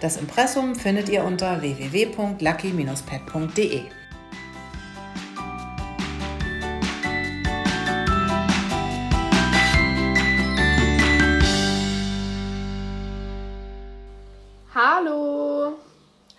das Impressum findet ihr unter www.lucky-pet.de. Hallo!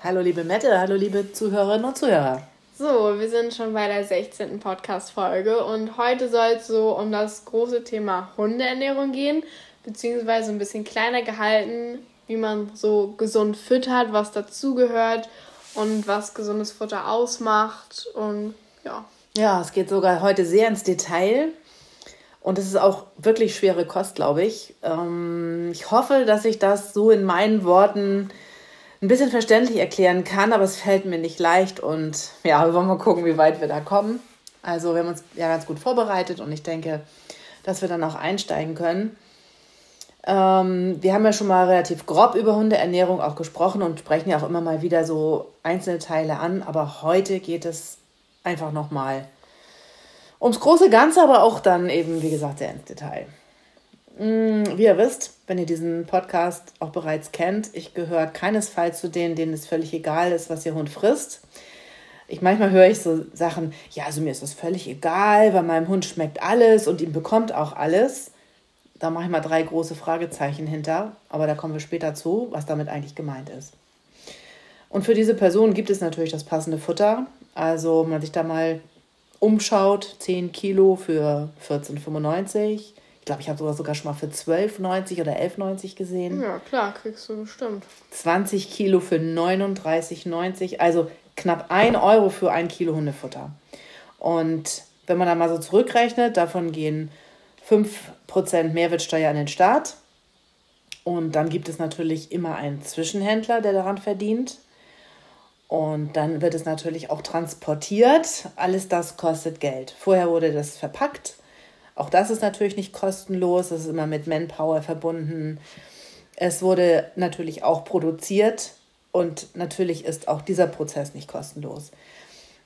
Hallo liebe Mette, hallo liebe Zuhörerinnen und Zuhörer. So, wir sind schon bei der 16. Podcast-Folge und heute soll es so um das große Thema Hundeernährung gehen, beziehungsweise ein bisschen kleiner gehalten, wie man so gesund füttert, was dazugehört und was gesundes Futter ausmacht. Und ja. Ja, es geht sogar heute sehr ins Detail. Und es ist auch wirklich schwere Kost, glaube ich. Ähm, ich hoffe, dass ich das so in meinen Worten ein bisschen verständlich erklären kann, aber es fällt mir nicht leicht. Und ja, wir wollen mal gucken, wie weit wir da kommen. Also wir haben uns ja ganz gut vorbereitet und ich denke, dass wir dann auch einsteigen können. Ähm, wir haben ja schon mal relativ grob über Hundeernährung auch gesprochen und sprechen ja auch immer mal wieder so einzelne Teile an, aber heute geht es einfach nochmal ums große Ganze, aber auch dann eben, wie gesagt, sehr ins Detail. Mm, wie ihr wisst, wenn ihr diesen Podcast auch bereits kennt, ich gehöre keinesfalls zu denen, denen es völlig egal ist, was ihr Hund frisst. Ich manchmal höre ich so Sachen, ja, also mir ist das völlig egal, weil meinem Hund schmeckt alles und ihm bekommt auch alles. Da mache ich mal drei große Fragezeichen hinter, aber da kommen wir später zu, was damit eigentlich gemeint ist. Und für diese Person gibt es natürlich das passende Futter. Also, wenn man sich da mal umschaut, 10 Kilo für 14,95. Ich glaube, ich habe sowas sogar schon mal für 12,90 oder 11,90 gesehen. Ja, klar, kriegst du bestimmt. 20 Kilo für 39,90. Also knapp 1 Euro für ein Kilo Hundefutter. Und wenn man da mal so zurückrechnet, davon gehen 5% Mehrwertsteuer an den Staat. Und dann gibt es natürlich immer einen Zwischenhändler, der daran verdient. Und dann wird es natürlich auch transportiert. Alles das kostet Geld. Vorher wurde das verpackt. Auch das ist natürlich nicht kostenlos. Das ist immer mit Manpower verbunden. Es wurde natürlich auch produziert. Und natürlich ist auch dieser Prozess nicht kostenlos.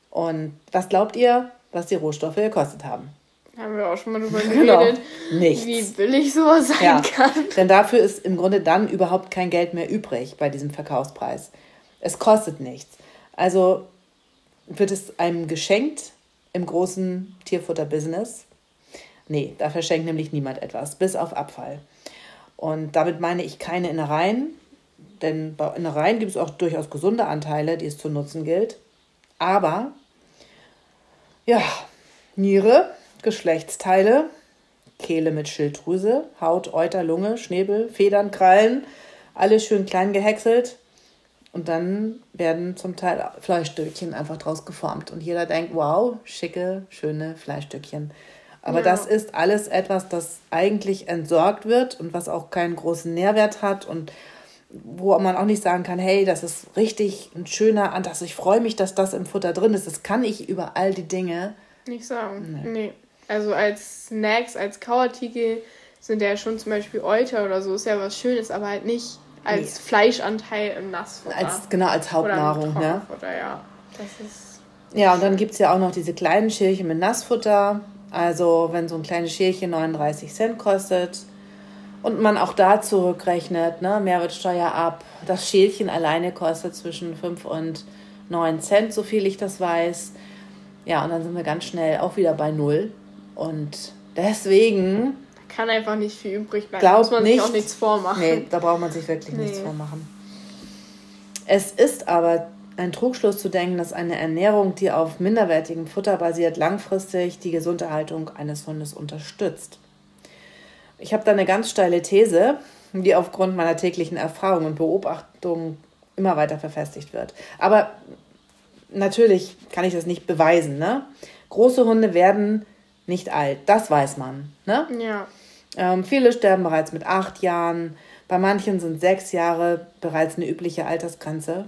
Und was glaubt ihr, was die Rohstoffe gekostet haben? Haben wir auch schon mal drüber genau. geredet, Nichts. wie billig sowas sein ja. kann. Denn dafür ist im Grunde dann überhaupt kein Geld mehr übrig bei diesem Verkaufspreis. Es kostet nichts. Also wird es einem geschenkt im großen Tierfutter-Business? Nee, da verschenkt nämlich niemand etwas, bis auf Abfall. Und damit meine ich keine Innereien, denn bei Innereien gibt es auch durchaus gesunde Anteile, die es zu nutzen gilt. Aber, ja, Niere, Geschlechtsteile, Kehle mit Schilddrüse, Haut, Euter, Lunge, Schnäbel, Federn, Krallen, alles schön klein gehäckselt. Und dann werden zum Teil Fleischstückchen einfach draus geformt. Und jeder denkt, wow, schicke, schöne Fleischstückchen. Aber ja. das ist alles etwas, das eigentlich entsorgt wird und was auch keinen großen Nährwert hat und wo man auch nicht sagen kann, hey, das ist richtig ein schöner Anteil. Ich freue mich, dass das im Futter drin ist. Das kann ich über all die Dinge nicht sagen. Nee. nee. Also als Snacks, als Kauartikel sind ja schon zum Beispiel Euter oder so, ist ja was Schönes, aber halt nicht als nee. Fleischanteil im Nassfutter. Als, genau, als Hauptnahrung, ne? ja. Das ist ja, und dann gibt es ja auch noch diese kleinen Schälchen mit Nassfutter. Also wenn so ein kleines Schälchen 39 Cent kostet und man auch da zurückrechnet, ne, Mehrwertsteuer ab, das Schälchen alleine kostet zwischen 5 und 9 Cent, so viel ich das weiß. Ja, und dann sind wir ganz schnell auch wieder bei Null. Und deswegen. Kann einfach nicht viel übrig bleiben. Da muss man nicht, sich auch nichts vormachen. Nee, da braucht man sich wirklich nee. nichts vormachen. Es ist aber ein Trugschluss zu denken, dass eine Ernährung, die auf minderwertigem Futter basiert, langfristig die Gesunderhaltung eines Hundes unterstützt. Ich habe da eine ganz steile These, die aufgrund meiner täglichen Erfahrung und Beobachtung immer weiter verfestigt wird. Aber natürlich kann ich das nicht beweisen. Ne? Große Hunde werden nicht alt, das weiß man. Ne? Ja. Ähm, viele sterben bereits mit acht Jahren, bei manchen sind sechs Jahre bereits eine übliche Altersgrenze.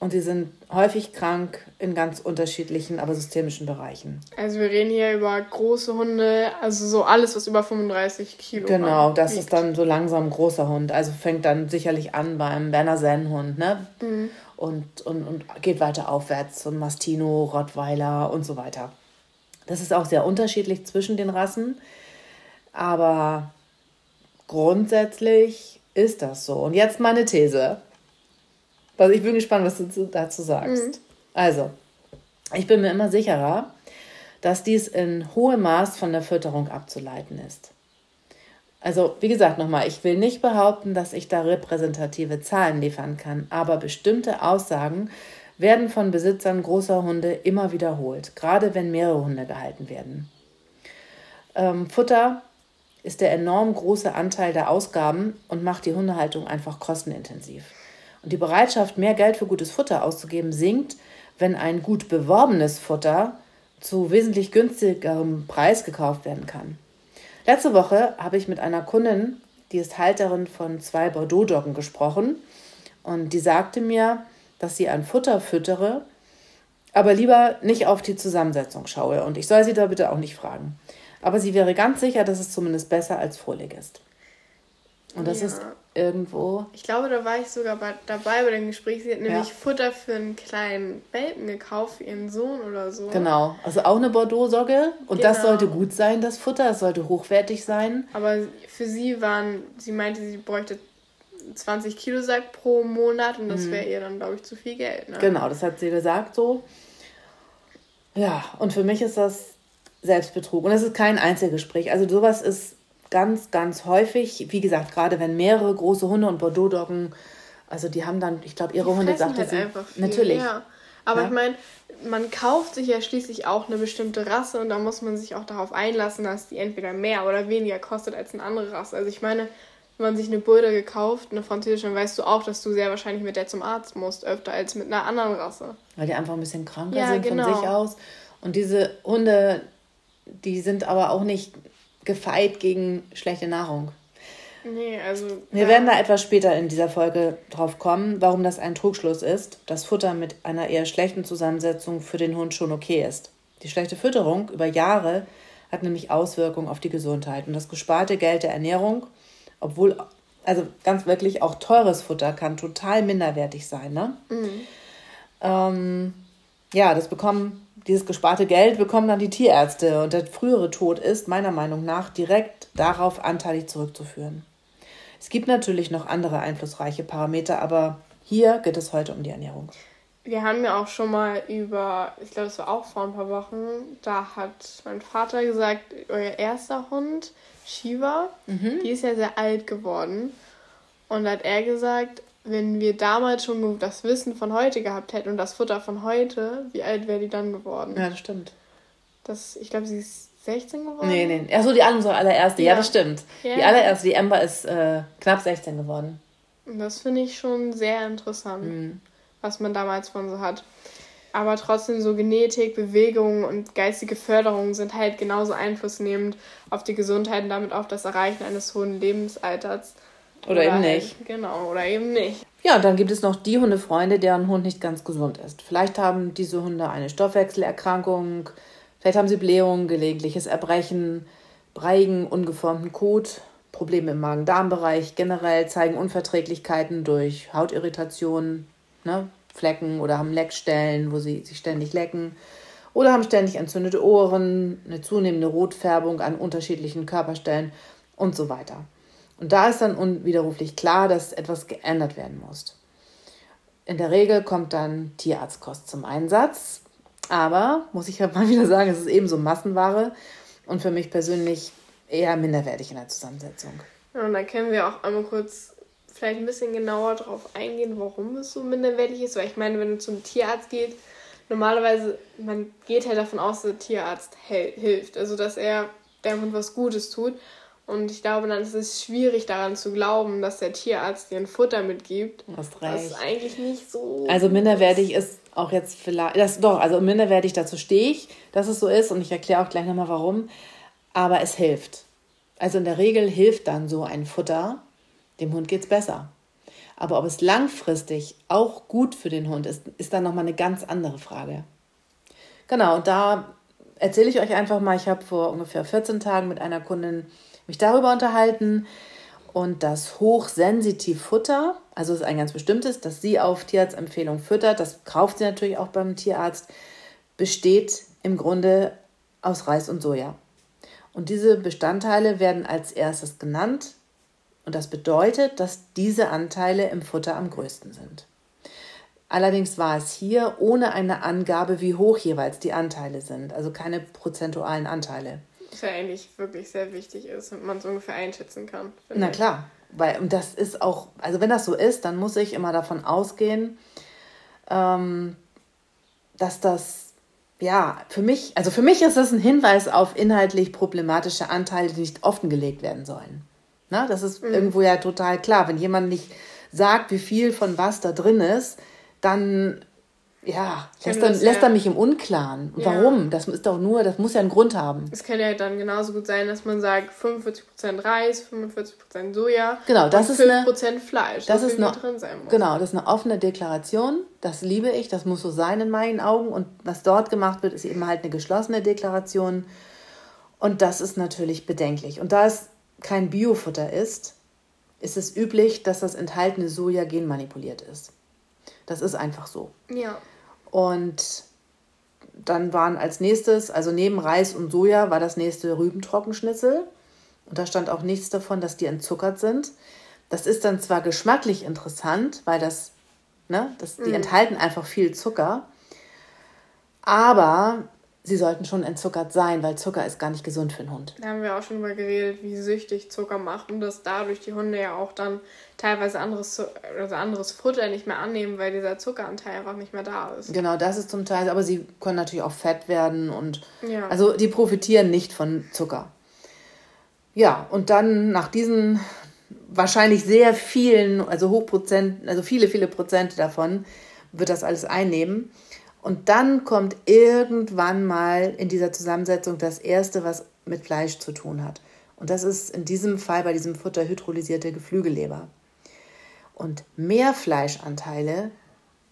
Und sie sind häufig krank in ganz unterschiedlichen, aber systemischen Bereichen. Also wir reden hier über große Hunde, also so alles, was über 35 Kilo Genau, das wiegt. ist dann so langsam ein großer Hund. Also fängt dann sicherlich an beim Berner Sennhund, ne? Mhm. Und, und, und geht weiter aufwärts. Und Mastino, Rottweiler und so weiter. Das ist auch sehr unterschiedlich zwischen den Rassen. Aber grundsätzlich ist das so. Und jetzt meine These. Also ich bin gespannt, was du dazu sagst. Mhm. Also, ich bin mir immer sicherer, dass dies in hohem Maß von der Fütterung abzuleiten ist. Also, wie gesagt, nochmal, ich will nicht behaupten, dass ich da repräsentative Zahlen liefern kann, aber bestimmte Aussagen werden von Besitzern großer Hunde immer wiederholt, gerade wenn mehrere Hunde gehalten werden. Ähm, Futter ist der enorm große Anteil der Ausgaben und macht die Hundehaltung einfach kostenintensiv. Und die Bereitschaft, mehr Geld für gutes Futter auszugeben, sinkt, wenn ein gut beworbenes Futter zu wesentlich günstigerem Preis gekauft werden kann. Letzte Woche habe ich mit einer Kundin, die ist Halterin von zwei Bordeaux-Doggen, gesprochen und die sagte mir, dass sie ein Futter füttere, aber lieber nicht auf die Zusammensetzung schaue und ich soll sie da bitte auch nicht fragen. Aber sie wäre ganz sicher, dass es zumindest besser als Fohlig ist. Und das ja. ist irgendwo. Ich glaube, da war ich sogar bei, dabei bei dem Gespräch. Sie hat nämlich ja. Futter für einen kleinen Welpen gekauft, für ihren Sohn oder so. Genau, also auch eine Bordeaux-Socke. Und genau. das sollte gut sein, das Futter. Das sollte hochwertig sein. Aber für sie waren, sie meinte, sie bräuchte 20 Kilo Sack pro Monat und das mhm. wäre ihr dann, glaube ich, zu viel Geld. Ne? Genau, das hat sie gesagt so. Ja, und für mich ist das Selbstbetrug. Und das ist kein Einzelgespräch. Also sowas ist ganz, ganz häufig. Wie gesagt, gerade wenn mehrere große Hunde und Bordeaux-Doggen, also die haben dann, ich glaube, ihre die Hunde sagte halt sie. Einfach viel, natürlich. Ja. Aber ja. ich meine, man kauft sich ja schließlich auch eine bestimmte Rasse und da muss man sich auch darauf einlassen, dass die entweder mehr oder weniger kostet als eine andere Rasse. Also ich meine, man sich eine Bulldog gekauft, eine französische, dann weißt du auch, dass du sehr wahrscheinlich mit der zum Arzt musst, öfter als mit einer anderen Rasse. Weil die einfach ein bisschen kranker ja, sind genau. von sich aus. Und diese Hunde, die sind aber auch nicht gefeit gegen schlechte Nahrung. Nee, also. Wir ja. werden da etwas später in dieser Folge drauf kommen, warum das ein Trugschluss ist, dass Futter mit einer eher schlechten Zusammensetzung für den Hund schon okay ist. Die schlechte Fütterung über Jahre hat nämlich Auswirkungen auf die Gesundheit. Und das gesparte Geld der Ernährung, obwohl, also ganz wirklich auch teures Futter kann total minderwertig sein. Ne? Mhm. Ähm, ja, das bekommen dieses gesparte Geld bekommen dann die Tierärzte und der frühere Tod ist meiner Meinung nach direkt darauf anteilig zurückzuführen. Es gibt natürlich noch andere einflussreiche Parameter, aber hier geht es heute um die Ernährung. Wir haben ja auch schon mal über, ich glaube, das war auch vor ein paar Wochen, da hat mein Vater gesagt, euer erster Hund, Shiva, mhm. die ist ja sehr alt geworden. Und da hat er gesagt, wenn wir damals schon das Wissen von heute gehabt hätten und das Futter von heute, wie alt wäre die dann geworden? Ja, das stimmt. Das, ich glaube, sie ist 16 geworden. Nee, nee. Achso, die unsere allererste. Ja, ja das stimmt. Ja. Die allererste, die Ember ist äh, knapp 16 geworden. Das finde ich schon sehr interessant, mhm. Was man damals von so hat. Aber trotzdem so Genetik, Bewegung und geistige Förderung sind halt genauso einflussnehmend auf die Gesundheit und damit auf das Erreichen eines hohen Lebensalters. Oder, oder eben halt, nicht. Genau, oder eben nicht. Ja, und dann gibt es noch die Hundefreunde, deren Hund nicht ganz gesund ist. Vielleicht haben diese Hunde eine Stoffwechselerkrankung, vielleicht haben sie Blähungen, gelegentliches Erbrechen, breigen, ungeformten Kot, Probleme im Magen-Darm-Bereich, generell zeigen Unverträglichkeiten durch Hautirritationen, ne, Flecken oder haben Leckstellen, wo sie sich ständig lecken. Oder haben ständig entzündete Ohren, eine zunehmende Rotfärbung an unterschiedlichen Körperstellen und so weiter. Und da ist dann unwiderruflich klar, dass etwas geändert werden muss. In der Regel kommt dann Tierarztkost zum Einsatz. Aber, muss ich halt mal wieder sagen, es ist ebenso Massenware und für mich persönlich eher minderwertig in der Zusammensetzung. Ja, und da können wir auch einmal kurz vielleicht ein bisschen genauer darauf eingehen, warum es so minderwertig ist? Weil ich meine, wenn du zum Tierarzt gehst, normalerweise, man geht halt davon aus, dass der Tierarzt hilft. Also, dass er dem Hund was Gutes tut. Und ich glaube, dann ist es schwierig daran zu glauben, dass der Tierarzt dir ein Futter mitgibt. Du hast recht. Das eigentlich nicht so. Also minderwertig ist auch jetzt vielleicht, das doch, also minderwertig dazu stehe ich, dass es so ist und ich erkläre auch gleich nochmal warum. Aber es hilft. Also in der Regel hilft dann so ein Futter, dem Hund geht es besser. Aber ob es langfristig auch gut für den Hund ist, ist dann nochmal eine ganz andere Frage. Genau, und da erzähle ich euch einfach mal, ich habe vor ungefähr 14 Tagen mit einer Kundin mich darüber unterhalten und das Hochsensitiv-Futter, also ist ein ganz bestimmtes, das sie auf Tierarztempfehlung füttert, das kauft sie natürlich auch beim Tierarzt, besteht im Grunde aus Reis und Soja. Und diese Bestandteile werden als erstes genannt und das bedeutet, dass diese Anteile im Futter am größten sind. Allerdings war es hier ohne eine Angabe, wie hoch jeweils die Anteile sind, also keine prozentualen Anteile. Was ja eigentlich wirklich sehr wichtig ist und man es ungefähr einschätzen kann. Na ich. klar, weil und das ist auch, also wenn das so ist, dann muss ich immer davon ausgehen, ähm, dass das ja für mich, also für mich ist das ein Hinweis auf inhaltlich problematische Anteile, die nicht offengelegt werden sollen. Na, das ist mhm. irgendwo ja total klar. Wenn jemand nicht sagt, wie viel von was da drin ist, dann ja, lässt, er, lässt er mich im Unklaren. Ja. Warum? Das ist doch nur, das muss ja einen Grund haben. Es kann ja dann genauso gut sein, dass man sagt 45% Reis, 45% Soja genau, das und ist 5% eine, Fleisch. Das so ist eine, drin sein muss. Genau, das ist eine offene Deklaration. Das liebe ich, das muss so sein in meinen Augen. Und was dort gemacht wird, ist eben halt eine geschlossene Deklaration. Und das ist natürlich bedenklich. Und da es kein Biofutter ist, ist es üblich, dass das enthaltene Soja genmanipuliert ist. Das ist einfach so. Ja. Und dann waren als nächstes, also neben Reis und Soja, war das nächste Rübentrockenschnitzel. Und da stand auch nichts davon, dass die entzuckert sind. Das ist dann zwar geschmacklich interessant, weil das, ne, das, die mm. enthalten einfach viel Zucker. Aber sie sollten schon entzuckert sein, weil Zucker ist gar nicht gesund für einen Hund. Da haben wir auch schon mal geredet, wie süchtig Zucker macht und dass dadurch die Hunde ja auch dann teilweise anderes, also anderes Futter nicht mehr annehmen, weil dieser Zuckeranteil einfach nicht mehr da ist. Genau, das ist zum Teil, aber sie können natürlich auch fett werden und ja. also die profitieren nicht von Zucker. Ja, und dann nach diesen wahrscheinlich sehr vielen, also Hochprozent, also viele, viele Prozent davon wird das alles einnehmen. Und dann kommt irgendwann mal in dieser Zusammensetzung das Erste, was mit Fleisch zu tun hat. Und das ist in diesem Fall bei diesem Futter hydrolysierte Geflügelleber. Und mehr Fleischanteile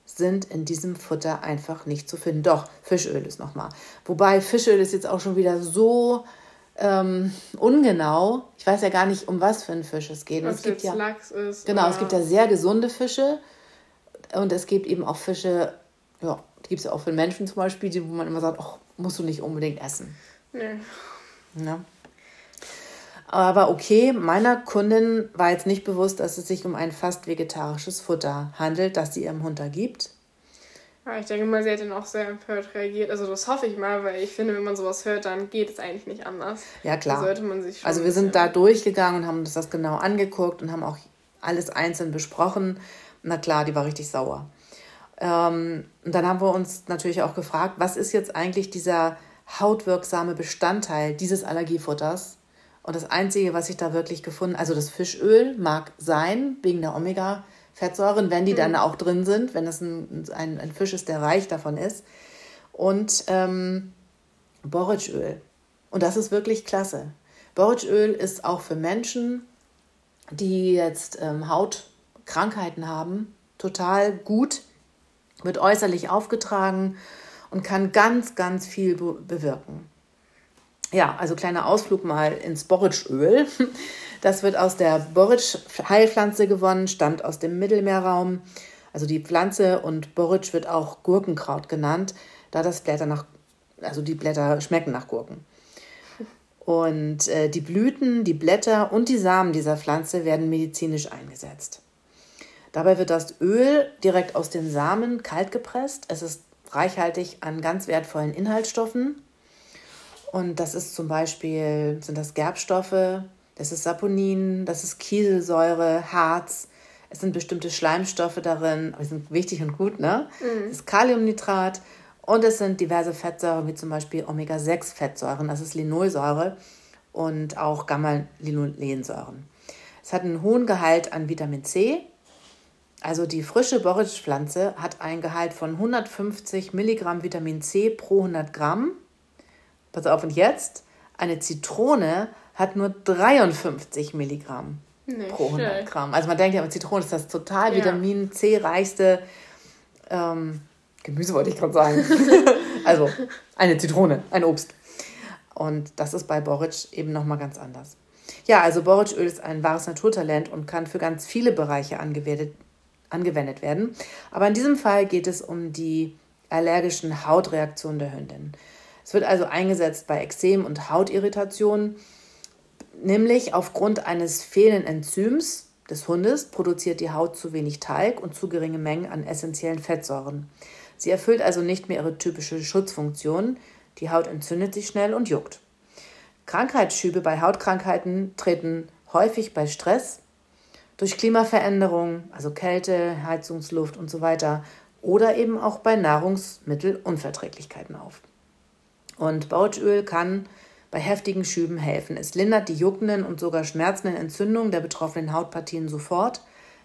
sind in diesem Futter einfach nicht zu finden. Doch, Fischöl ist nochmal. Wobei Fischöl ist jetzt auch schon wieder so ähm, ungenau. Ich weiß ja gar nicht, um was für einen Fisch es geht. Was es gibt ja, Lachs ist. Genau, es gibt ja sehr gesunde Fische. Und es gibt eben auch Fische, ja, gibt es ja auch für Menschen zum Beispiel, wo man immer sagt, ach, musst du nicht unbedingt essen. Nee. Ja. Aber okay, meiner Kundin war jetzt nicht bewusst, dass es sich um ein fast vegetarisches Futter handelt, das sie ihrem Hund da gibt. Ja, ich denke mal, sie hat dann auch sehr empört reagiert. Also das hoffe ich mal, weil ich finde, wenn man sowas hört, dann geht es eigentlich nicht anders. Ja, klar. Da sollte man sich also wir sind da durchgegangen und haben uns das genau angeguckt und haben auch alles einzeln besprochen. Na klar, die war richtig sauer. Ähm, und dann haben wir uns natürlich auch gefragt, was ist jetzt eigentlich dieser hautwirksame Bestandteil dieses Allergiefutters? Und das Einzige, was ich da wirklich gefunden, also das Fischöl mag sein, wegen der Omega-Fettsäuren, wenn die mhm. dann auch drin sind, wenn das ein, ein, ein, Fisch ist, der reich davon ist. Und ähm, Borretschöl. Und das ist wirklich klasse. Borretschöl ist auch für Menschen, die jetzt ähm, Hautkrankheiten haben, total gut wird äußerlich aufgetragen und kann ganz, ganz viel be bewirken. Ja, also kleiner Ausflug mal ins Borretschöl. Das wird aus der Borretsch-Heilpflanze gewonnen, stammt aus dem Mittelmeerraum. Also die Pflanze und Borretsch wird auch Gurkenkraut genannt, da das Blätter nach, also die Blätter schmecken nach Gurken. Und äh, die Blüten, die Blätter und die Samen dieser Pflanze werden medizinisch eingesetzt. Dabei wird das Öl direkt aus den Samen kalt gepresst. Es ist reichhaltig an ganz wertvollen Inhaltsstoffen. Und das ist zum Beispiel, sind das Gerbstoffe, das ist Saponin, das ist Kieselsäure, Harz, Es sind bestimmte Schleimstoffe darin, die sind wichtig und gut, ne? Mhm. Das Kaliumnitrat und es sind diverse Fettsäuren, wie zum Beispiel Omega-6-Fettsäuren, das ist Linolsäure und auch Gamma-Linolensäuren. Es hat einen hohen Gehalt an Vitamin C. Also die frische Borage-Pflanze hat einen Gehalt von 150 Milligramm Vitamin C pro 100 Gramm. Pass auf, und jetzt, eine Zitrone hat nur 53 Milligramm Nicht pro 100 schön. Gramm. Also man denkt ja, Zitrone ist das total ja. Vitamin C-reichste ähm, Gemüse, wollte ich gerade sagen. also eine Zitrone, ein Obst. Und das ist bei Boric eben nochmal ganz anders. Ja, also Borage-Öl ist ein wahres Naturtalent und kann für ganz viele Bereiche angewendet, angewendet werden. Aber in diesem Fall geht es um die allergischen Hautreaktionen der Hündin. Es wird also eingesetzt bei Ekzem und Hautirritationen, nämlich aufgrund eines fehlenden Enzyms des Hundes produziert die Haut zu wenig Talg und zu geringe Mengen an essentiellen Fettsäuren. Sie erfüllt also nicht mehr ihre typische Schutzfunktion. Die Haut entzündet sich schnell und juckt. Krankheitsschübe bei Hautkrankheiten treten häufig bei Stress, durch Klimaveränderungen, also Kälte, Heizungsluft und so weiter, oder eben auch bei Nahrungsmittelunverträglichkeiten auf. Und Bautöl kann bei heftigen Schüben helfen. Es lindert die juckenden und sogar schmerzenden Entzündungen der betroffenen Hautpartien sofort.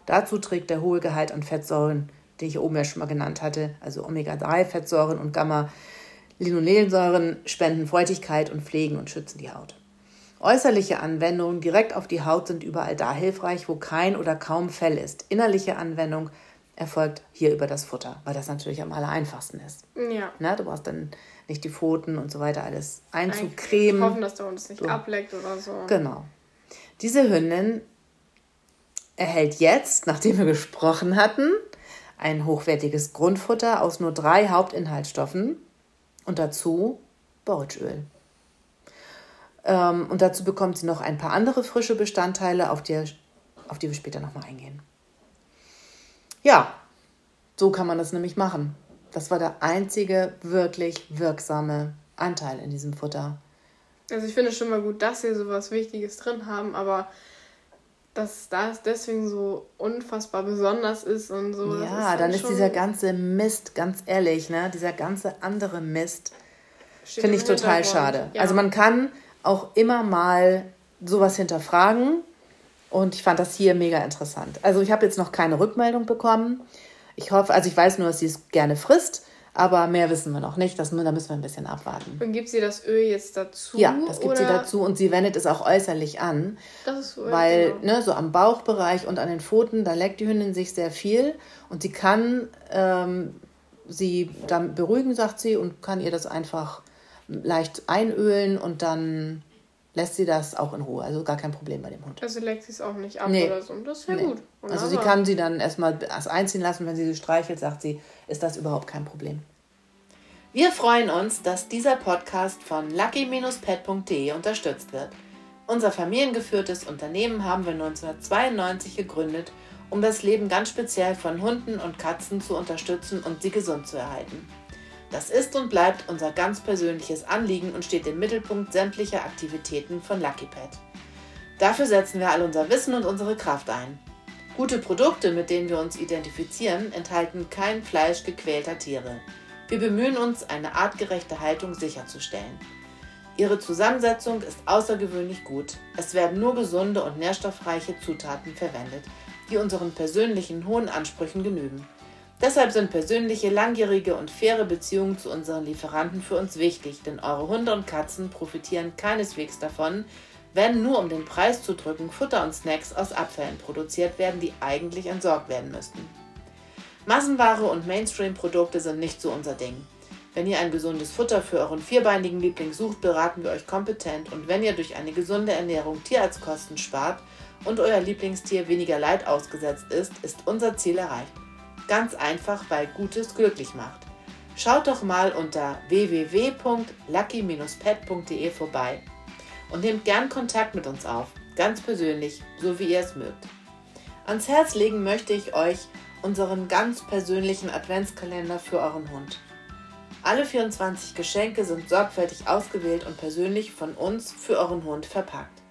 Dazu trägt der hohe Gehalt an Fettsäuren, den ich oben ja schon mal genannt hatte, also Omega-3-Fettsäuren und Gamma-Linolensäuren, spenden Feuchtigkeit und pflegen und schützen die Haut. Äußerliche Anwendungen direkt auf die Haut sind überall da hilfreich, wo kein oder kaum Fell ist. Innerliche Anwendung erfolgt hier über das Futter, weil das natürlich am aller einfachsten ist. Ja. Na, du brauchst dann nicht die Pfoten und so weiter alles einzucremen. Hoffen, dass der Hund es nicht so. ableckt oder so. Genau. Diese Hündin erhält jetzt, nachdem wir gesprochen hatten, ein hochwertiges Grundfutter aus nur drei Hauptinhaltsstoffen und dazu Borage-Öl. Ähm, und dazu bekommt sie noch ein paar andere frische Bestandteile, auf die, auf die wir später nochmal eingehen. Ja, so kann man das nämlich machen. Das war der einzige wirklich wirksame Anteil in diesem Futter. Also ich finde es schon mal gut, dass sie sowas Wichtiges drin haben, aber dass das deswegen so unfassbar besonders ist und so. Ja, ist dann ist dieser ganze Mist, ganz ehrlich, ne, dieser ganze andere Mist, finde ich total schade. Ja. Also man kann auch immer mal sowas hinterfragen. Und ich fand das hier mega interessant. Also ich habe jetzt noch keine Rückmeldung bekommen. Ich hoffe, also ich weiß nur, dass sie es gerne frisst, aber mehr wissen wir noch nicht. Das, da müssen wir ein bisschen abwarten. Und gibt sie das Öl jetzt dazu? Ja, das gibt oder? sie dazu und sie wendet es auch äußerlich an. Das ist so. Weil, genau. ne, so am Bauchbereich und an den Pfoten, da leckt die Hündin sich sehr viel und sie kann ähm, sie dann beruhigen, sagt sie, und kann ihr das einfach leicht einölen und dann lässt sie das auch in Ruhe. Also gar kein Problem bei dem Hund. Also leckt sie es auch nicht ab nee. oder so. Das ist ja nee. gut. Wunderbar. Also sie kann sie dann erstmal erst einziehen lassen, wenn sie sie streichelt, sagt sie, ist das überhaupt kein Problem. Wir freuen uns, dass dieser Podcast von lucky-pet.de unterstützt wird. Unser familiengeführtes Unternehmen haben wir 1992 gegründet, um das Leben ganz speziell von Hunden und Katzen zu unterstützen und sie gesund zu erhalten. Das ist und bleibt unser ganz persönliches Anliegen und steht im Mittelpunkt sämtlicher Aktivitäten von Lucky Pet. Dafür setzen wir all unser Wissen und unsere Kraft ein. Gute Produkte, mit denen wir uns identifizieren, enthalten kein Fleisch gequälter Tiere. Wir bemühen uns, eine artgerechte Haltung sicherzustellen. Ihre Zusammensetzung ist außergewöhnlich gut. Es werden nur gesunde und nährstoffreiche Zutaten verwendet, die unseren persönlichen hohen Ansprüchen genügen. Deshalb sind persönliche, langjährige und faire Beziehungen zu unseren Lieferanten für uns wichtig, denn eure Hunde und Katzen profitieren keineswegs davon, wenn nur um den Preis zu drücken Futter und Snacks aus Abfällen produziert werden, die eigentlich entsorgt werden müssten. Massenware und Mainstream-Produkte sind nicht so unser Ding. Wenn ihr ein gesundes Futter für euren vierbeinigen Liebling sucht, beraten wir euch kompetent und wenn ihr durch eine gesunde Ernährung Tierarztkosten spart und euer Lieblingstier weniger Leid ausgesetzt ist, ist unser Ziel erreicht. Ganz einfach, weil Gutes glücklich macht. Schaut doch mal unter www.lucky-pet.de vorbei und nehmt gern Kontakt mit uns auf, ganz persönlich, so wie ihr es mögt. Ans Herz legen möchte ich euch unseren ganz persönlichen Adventskalender für euren Hund. Alle 24 Geschenke sind sorgfältig ausgewählt und persönlich von uns für euren Hund verpackt.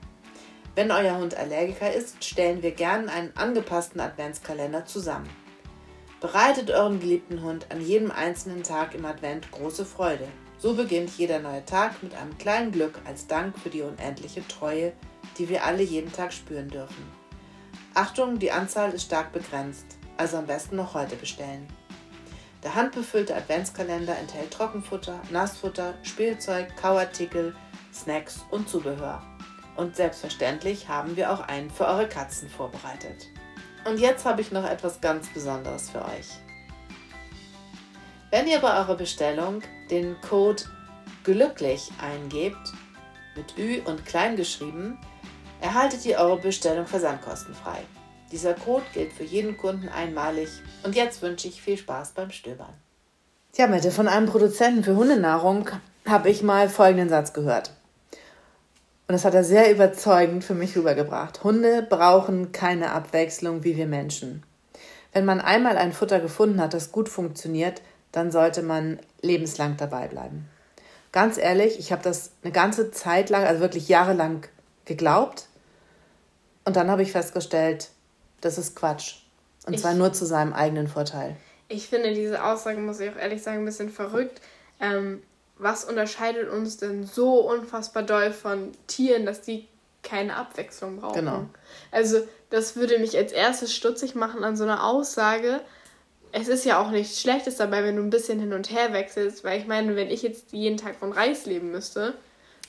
Wenn euer Hund Allergiker ist, stellen wir gern einen angepassten Adventskalender zusammen. Bereitet euren geliebten Hund an jedem einzelnen Tag im Advent große Freude. So beginnt jeder neue Tag mit einem kleinen Glück als Dank für die unendliche Treue, die wir alle jeden Tag spüren dürfen. Achtung, die Anzahl ist stark begrenzt, also am besten noch heute bestellen. Der handbefüllte Adventskalender enthält Trockenfutter, Nassfutter, Spielzeug, Kauartikel, Snacks und Zubehör. Und selbstverständlich haben wir auch einen für eure Katzen vorbereitet. Und jetzt habe ich noch etwas ganz Besonderes für euch. Wenn ihr bei eurer Bestellung den Code glücklich eingebt, mit Ü und klein geschrieben, erhaltet ihr eure Bestellung versandkostenfrei. Dieser Code gilt für jeden Kunden einmalig. Und jetzt wünsche ich viel Spaß beim Stöbern. Tja, Mette, von einem Produzenten für Hundenahrung habe ich mal folgenden Satz gehört. Und das hat er sehr überzeugend für mich rübergebracht. Hunde brauchen keine Abwechslung wie wir Menschen. Wenn man einmal ein Futter gefunden hat, das gut funktioniert, dann sollte man lebenslang dabei bleiben. Ganz ehrlich, ich habe das eine ganze Zeit lang, also wirklich jahrelang geglaubt. Und dann habe ich festgestellt, das ist Quatsch. Und ich, zwar nur zu seinem eigenen Vorteil. Ich finde diese Aussage, muss ich auch ehrlich sagen, ein bisschen verrückt. Ähm, was unterscheidet uns denn so unfassbar doll von Tieren, dass die keine Abwechslung brauchen? Genau. Also, das würde mich als erstes stutzig machen an so einer Aussage. Es ist ja auch nichts Schlechtes dabei, wenn du ein bisschen hin und her wechselst, weil ich meine, wenn ich jetzt jeden Tag von Reis leben müsste,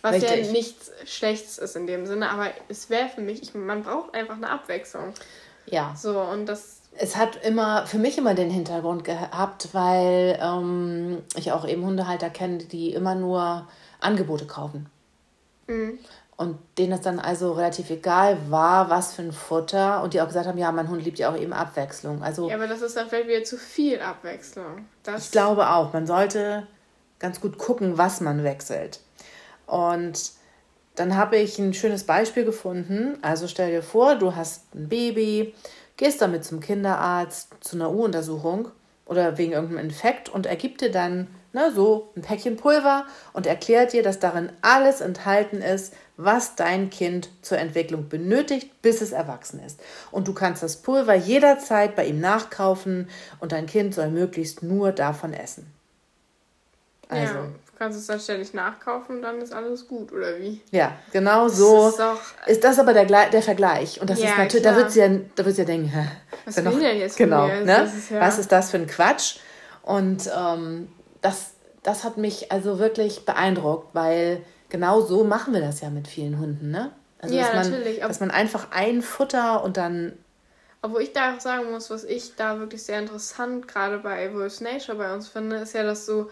was Richtig. ja nichts Schlechtes ist in dem Sinne, aber es wäre für mich, ich, man braucht einfach eine Abwechslung. Ja. So, und das es hat immer für mich immer den Hintergrund gehabt, weil ähm, ich auch eben Hundehalter kenne, die immer nur Angebote kaufen. Mhm. Und denen es dann also relativ egal war, was für ein Futter. Und die auch gesagt haben, ja, mein Hund liebt ja auch eben Abwechslung. Also, ja, aber das ist dann vielleicht wieder zu viel Abwechslung. Das ich glaube auch, man sollte ganz gut gucken, was man wechselt. Und dann habe ich ein schönes Beispiel gefunden. Also stell dir vor, du hast ein Baby, gehst damit zum Kinderarzt, zu einer U-Untersuchung oder wegen irgendeinem Infekt und er gibt dir dann ne, so ein Päckchen Pulver und erklärt dir, dass darin alles enthalten ist, was dein Kind zur Entwicklung benötigt, bis es erwachsen ist. Und du kannst das Pulver jederzeit bei ihm nachkaufen und dein Kind soll möglichst nur davon essen. Also, ja kannst es dann ständig nachkaufen und dann ist alles gut, oder wie? Ja, genau so. Ist, doch, ist, das aber der, der Vergleich. Und das ja, ist natürlich, klar. da wird sie ja, da wird sie ja denken, was will noch, denn jetzt genau, mir? Ne? Ist, ja Was ist das für ein Quatsch? Und ähm, das, das hat mich also wirklich beeindruckt, weil genau so machen wir das ja mit vielen Hunden, ne? Also, ja, dass man, natürlich. Dass man einfach ein Futter und dann obwohl ich da auch sagen muss, was ich da wirklich sehr interessant gerade bei Wolf's Nature bei uns finde, ist ja, dass du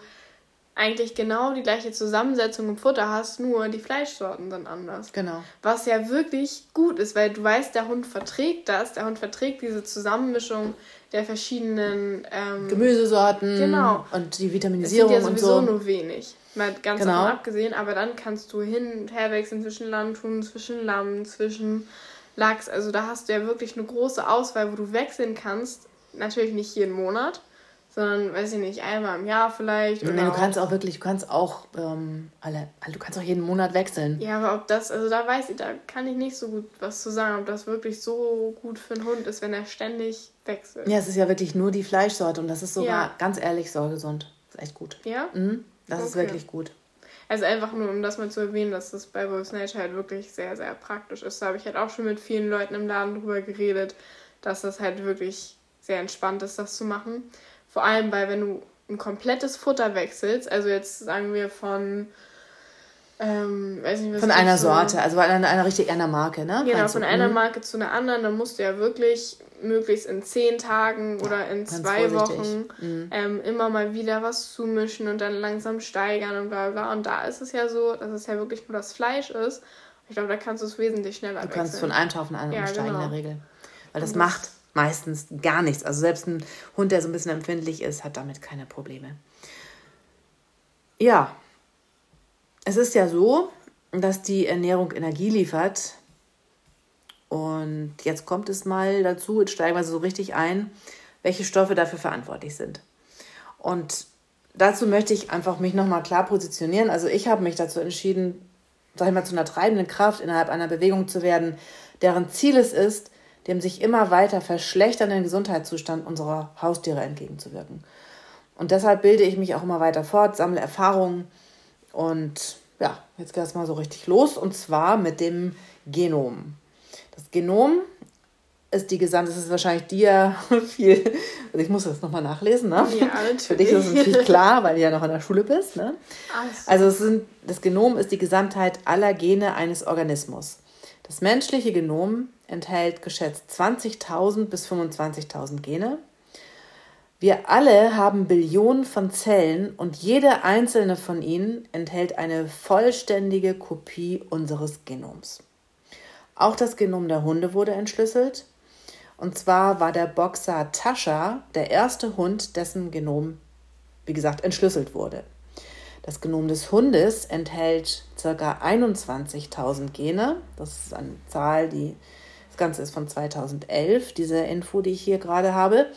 eigentlich genau die gleiche Zusammensetzung im Futter hast, nur die Fleischsorten sind anders. Genau. Was ja wirklich gut ist, weil du weißt, der Hund verträgt das, der Hund verträgt diese Zusammenmischung der verschiedenen ähm, Gemüsesorten genau. und die Vitaminisierung das sind ja sowieso und so. nur wenig. Mal ganz genau. davon abgesehen, aber dann kannst du hin und her wechseln zwischen Landhuhn, zwischen Lamm, zwischen Lachs. Also da hast du ja wirklich eine große Auswahl, wo du wechseln kannst. Natürlich nicht jeden Monat, sondern weiß ich nicht, einmal im Jahr vielleicht. Oder du kannst auch wirklich, du kannst auch ähm, alle, du kannst auch jeden Monat wechseln. Ja, aber ob das, also da weiß ich, da kann ich nicht so gut was zu sagen, ob das wirklich so gut für einen Hund ist, wenn er ständig wechselt. Ja, es ist ja wirklich nur die Fleischsorte und das ist sogar ja. ganz ehrlich so gesund. Das ist echt gut. Ja? Mhm, das okay. ist wirklich gut. Also einfach nur, um das mal zu erwähnen, dass das bei Wolf's Nature halt wirklich sehr, sehr praktisch ist. Da habe ich halt auch schon mit vielen Leuten im Laden drüber geredet, dass das halt wirklich sehr entspannt ist, das zu machen. Vor allem, weil wenn du ein komplettes Futter wechselst, also jetzt sagen wir von ähm, weiß nicht, was von einer so, Sorte, also einer, einer richtig einer Marke, ne? Genau, von einer mhm. Marke zu einer anderen, dann musst du ja wirklich möglichst in zehn Tagen oder in zwei Wochen mhm. ähm, immer mal wieder was zumischen und dann langsam steigern und bla bla. Und da ist es ja so, dass es ja wirklich nur das Fleisch ist. Ich glaube, da kannst du es wesentlich schneller Du kannst von einem Taufen an ja, umsteigen genau. in der Regel. Weil das, das macht meistens gar nichts. Also selbst ein Hund, der so ein bisschen empfindlich ist, hat damit keine Probleme. Ja, es ist ja so, dass die Ernährung Energie liefert. Und jetzt kommt es mal dazu, jetzt steigen wir so richtig ein, welche Stoffe dafür verantwortlich sind. Und dazu möchte ich einfach mich nochmal klar positionieren. Also ich habe mich dazu entschieden, sag ich mal, zu einer treibenden Kraft innerhalb einer Bewegung zu werden, deren Ziel es ist, dem sich immer weiter verschlechternden Gesundheitszustand unserer Haustiere entgegenzuwirken. Und deshalb bilde ich mich auch immer weiter fort, sammle Erfahrungen und ja, jetzt geht es mal so richtig los und zwar mit dem Genom. Das Genom ist die gesamte, das ist wahrscheinlich dir viel, also ich muss das nochmal nachlesen, ne? Ja, natürlich. Für dich ist es natürlich klar, weil du ja noch in der Schule bist, ne? So. Also sind, das Genom ist die Gesamtheit aller Gene eines Organismus. Das menschliche Genom enthält geschätzt 20.000 bis 25.000 Gene. Wir alle haben Billionen von Zellen und jede einzelne von ihnen enthält eine vollständige Kopie unseres Genoms. Auch das Genom der Hunde wurde entschlüsselt. Und zwar war der Boxer Tascha der erste Hund, dessen Genom, wie gesagt, entschlüsselt wurde. Das Genom des Hundes enthält ca. 21.000 Gene. Das ist eine Zahl, die das Ganze ist von 2011, diese Info, die ich hier gerade habe.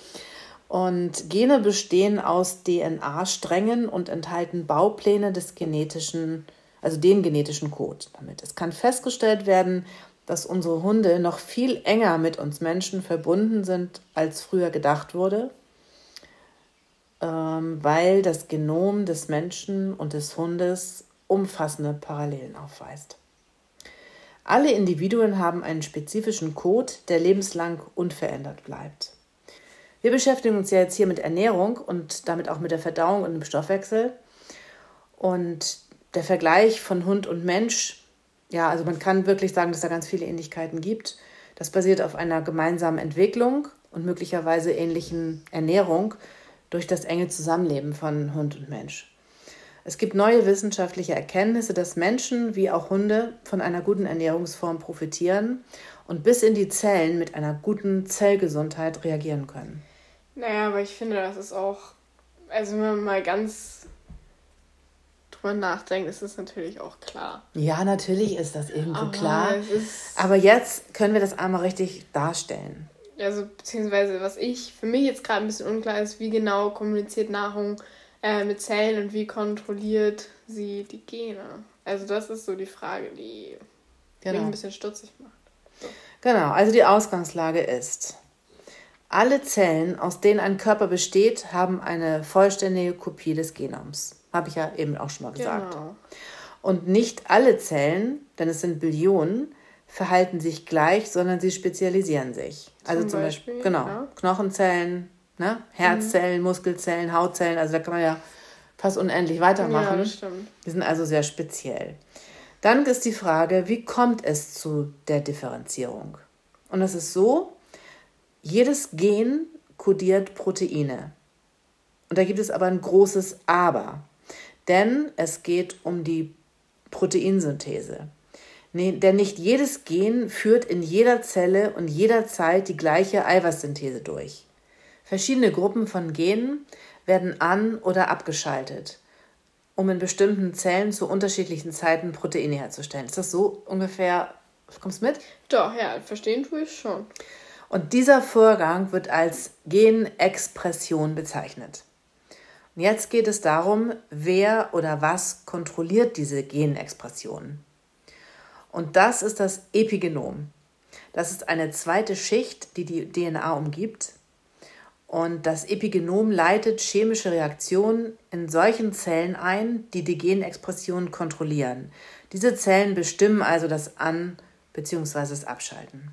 Und Gene bestehen aus DNA-Strängen und enthalten Baupläne des genetischen, also den genetischen Code damit. Es kann festgestellt werden, dass unsere Hunde noch viel enger mit uns Menschen verbunden sind, als früher gedacht wurde, ähm, weil das Genom des Menschen und des Hundes umfassende Parallelen aufweist. Alle Individuen haben einen spezifischen Code, der lebenslang unverändert bleibt. Wir beschäftigen uns ja jetzt hier mit Ernährung und damit auch mit der Verdauung und dem Stoffwechsel. Und der Vergleich von Hund und Mensch, ja, also man kann wirklich sagen, dass da ganz viele Ähnlichkeiten gibt. Das basiert auf einer gemeinsamen Entwicklung und möglicherweise ähnlichen Ernährung durch das enge Zusammenleben von Hund und Mensch. Es gibt neue wissenschaftliche Erkenntnisse, dass Menschen wie auch Hunde von einer guten Ernährungsform profitieren und bis in die Zellen mit einer guten Zellgesundheit reagieren können. Naja, aber ich finde, das ist auch, also wenn man mal ganz drüber nachdenkt, ist es natürlich auch klar. Ja, natürlich ist das irgendwo aber klar. aber jetzt können wir das einmal richtig darstellen. Also, beziehungsweise, was ich für mich jetzt gerade ein bisschen unklar ist, wie genau kommuniziert Nahrung äh, mit Zellen und wie kontrolliert sie die Gene. Also, das ist so die Frage, die genau. mich ein bisschen stutzig macht. So. Genau, also die Ausgangslage ist, alle Zellen, aus denen ein Körper besteht, haben eine vollständige Kopie des Genoms. Habe ich ja eben auch schon mal gesagt. Genau. Und nicht alle Zellen, denn es sind Billionen, verhalten sich gleich, sondern sie spezialisieren sich. Zum also zum Beispiel, Beispiel genau, ja. Knochenzellen, ne? Herzzellen, mhm. Muskelzellen, Hautzellen, also da kann man ja fast unendlich weitermachen. Ja, das stimmt. Die sind also sehr speziell. Dann ist die Frage, wie kommt es zu der Differenzierung? Und es ist so, jedes Gen kodiert Proteine. Und da gibt es aber ein großes Aber. Denn es geht um die Proteinsynthese. Nee, denn nicht jedes Gen führt in jeder Zelle und jederzeit die gleiche Eiweißsynthese durch. Verschiedene Gruppen von Genen werden an- oder abgeschaltet, um in bestimmten Zellen zu unterschiedlichen Zeiten Proteine herzustellen. Ist das so ungefähr? Kommst du mit? Doch, ja, verstehen tue ich schon. Und dieser Vorgang wird als Genexpression bezeichnet. Und jetzt geht es darum, wer oder was kontrolliert diese Genexpression. Und das ist das Epigenom. Das ist eine zweite Schicht, die die DNA umgibt. Und das Epigenom leitet chemische Reaktionen in solchen Zellen ein, die die Genexpression kontrollieren. Diese Zellen bestimmen also das An- bzw. das Abschalten.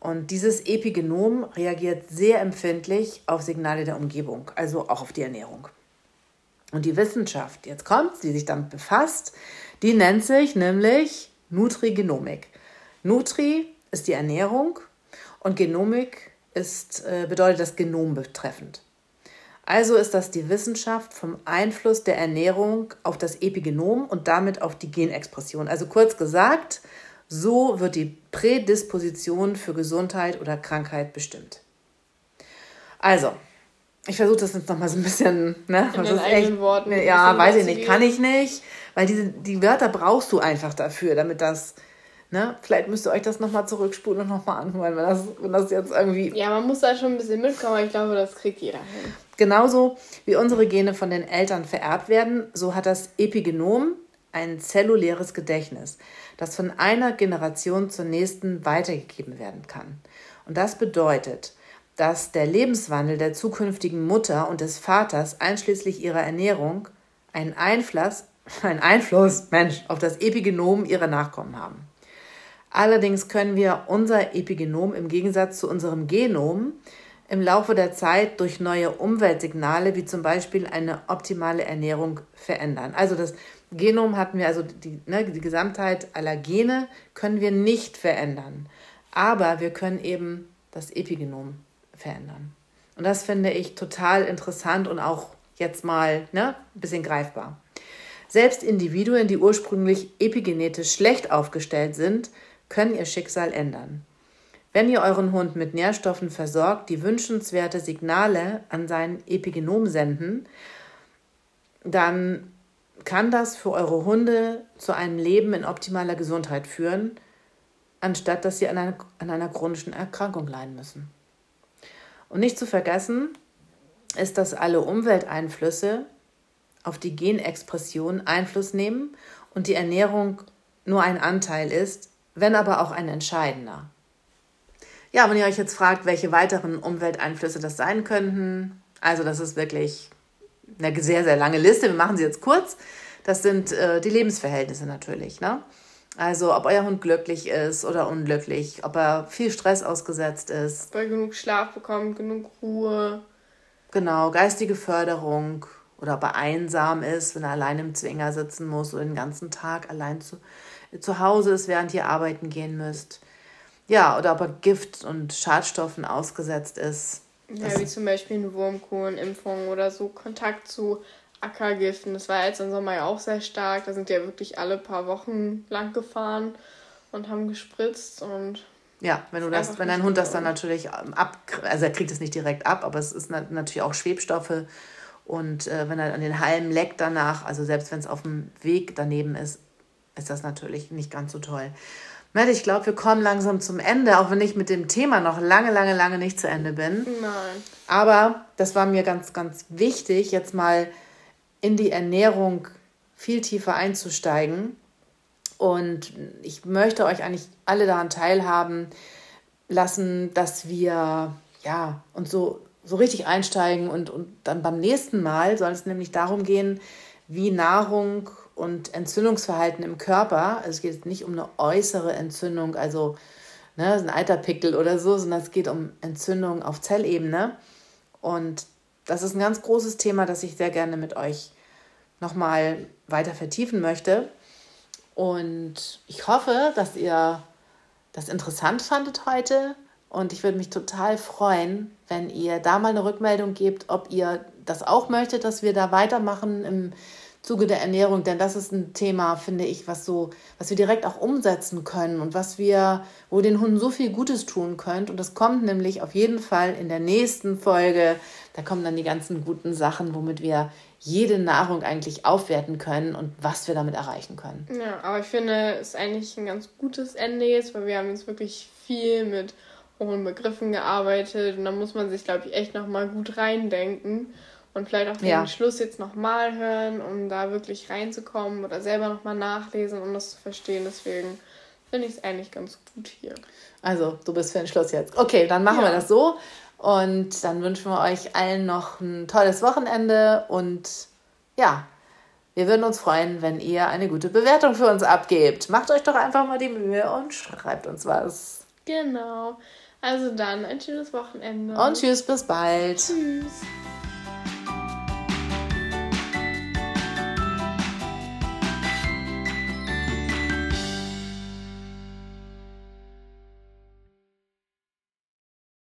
Und dieses Epigenom reagiert sehr empfindlich auf Signale der Umgebung, also auch auf die Ernährung. Und die Wissenschaft, jetzt kommt, die sich damit befasst, die nennt sich nämlich Nutrigenomik. Nutri ist die Ernährung und Genomik ist, äh, bedeutet das Genom betreffend. Also ist das die Wissenschaft vom Einfluss der Ernährung auf das Epigenom und damit auf die Genexpression. Also kurz gesagt, so wird die Prädisposition für Gesundheit oder Krankheit bestimmt. Also, ich versuche das jetzt nochmal so ein bisschen, ne? In den echt, Worten. Ja, weiß ich nicht, kann ich nicht, weil diese, die Wörter brauchst du einfach dafür, damit das, ne? Vielleicht müsst ihr euch das nochmal zurückspulen und nochmal anhören, wenn das, wenn das jetzt irgendwie. Ja, man muss da schon ein bisschen mitkommen, aber ich glaube, das kriegt jeder hin. Genauso wie unsere Gene von den Eltern vererbt werden, so hat das Epigenom ein zelluläres Gedächtnis, das von einer Generation zur nächsten weitergegeben werden kann. Und das bedeutet, dass der Lebenswandel der zukünftigen Mutter und des Vaters einschließlich ihrer Ernährung einen Einfluss, einen Einfluss Mensch, auf das Epigenom ihrer Nachkommen haben. Allerdings können wir unser Epigenom im Gegensatz zu unserem Genom im Laufe der Zeit durch neue Umweltsignale, wie zum Beispiel eine optimale Ernährung, verändern. Also das Genom hatten wir, also die, ne, die Gesamtheit aller Gene können wir nicht verändern. Aber wir können eben das Epigenom verändern. Und das finde ich total interessant und auch jetzt mal ne, ein bisschen greifbar. Selbst Individuen, die ursprünglich epigenetisch schlecht aufgestellt sind, können ihr Schicksal ändern. Wenn ihr euren Hund mit Nährstoffen versorgt, die wünschenswerte Signale an sein Epigenom senden, dann kann das für eure Hunde zu einem Leben in optimaler Gesundheit führen, anstatt dass sie an einer, an einer chronischen Erkrankung leiden müssen. Und nicht zu vergessen ist, dass alle Umwelteinflüsse auf die Genexpression Einfluss nehmen und die Ernährung nur ein Anteil ist, wenn aber auch ein entscheidender. Ja, wenn ihr euch jetzt fragt, welche weiteren Umwelteinflüsse das sein könnten, also das ist wirklich eine sehr, sehr lange Liste. Wir machen sie jetzt kurz. Das sind äh, die Lebensverhältnisse natürlich. Ne? Also ob euer Hund glücklich ist oder unglücklich, ob er viel Stress ausgesetzt ist. Ob er genug Schlaf bekommt, genug Ruhe. Genau, geistige Förderung oder ob er einsam ist, wenn er allein im Zwinger sitzen muss oder den ganzen Tag allein zu, zu Hause ist, während ihr arbeiten gehen müsst. Ja, oder ob er Gift und Schadstoffen ausgesetzt ist. Ja, wie zum Beispiel eine Wurmkuhlenimpfung oder so Kontakt zu Ackergiften. Das war jetzt im Sommer ja auch sehr stark. Da sind die ja wirklich alle paar Wochen lang gefahren und haben gespritzt und ja, wenn du das, wenn dein Hund das dann natürlich ab, also er kriegt es nicht direkt ab, aber es ist natürlich auch Schwebstoffe und äh, wenn er an den Halm leckt danach, also selbst wenn es auf dem Weg daneben ist, ist das natürlich nicht ganz so toll. Matt, ich glaube, wir kommen langsam zum Ende, auch wenn ich mit dem Thema noch lange, lange, lange nicht zu Ende bin. Nein. Aber das war mir ganz, ganz wichtig, jetzt mal in die Ernährung viel tiefer einzusteigen. Und ich möchte euch eigentlich alle daran teilhaben lassen, dass wir ja uns so, so richtig einsteigen und, und dann beim nächsten Mal soll es nämlich darum gehen, wie Nahrung und Entzündungsverhalten im Körper, also es geht nicht um eine äußere Entzündung, also ne, ein Eiterpickel oder so, sondern es geht um Entzündung auf Zellebene. Und das ist ein ganz großes Thema, das ich sehr gerne mit euch nochmal weiter vertiefen möchte. Und ich hoffe, dass ihr das interessant fandet heute. Und ich würde mich total freuen, wenn ihr da mal eine Rückmeldung gebt, ob ihr das auch möchtet, dass wir da weitermachen im Zuge der Ernährung, denn das ist ein Thema, finde ich, was so, was wir direkt auch umsetzen können und was wir, wo den Hunden so viel Gutes tun könnt. Und das kommt nämlich auf jeden Fall in der nächsten Folge. Da kommen dann die ganzen guten Sachen, womit wir jede Nahrung eigentlich aufwerten können und was wir damit erreichen können. Ja, aber ich finde, es ist eigentlich ein ganz gutes Ende jetzt, weil wir haben jetzt wirklich viel mit hohen Begriffen gearbeitet und da muss man sich, glaube ich, echt nochmal gut reindenken und vielleicht auch den ja. Schluss jetzt nochmal hören, um da wirklich reinzukommen oder selber nochmal nachlesen, um das zu verstehen. Deswegen finde ich es eigentlich ganz gut hier. Also, du bist für den Schluss jetzt. Okay, dann machen ja. wir das so. Und dann wünschen wir euch allen noch ein tolles Wochenende und ja, wir würden uns freuen, wenn ihr eine gute Bewertung für uns abgebt. Macht euch doch einfach mal die Mühe und schreibt uns was. Genau. Also dann ein schönes Wochenende. Und tschüss, bis bald. Tschüss.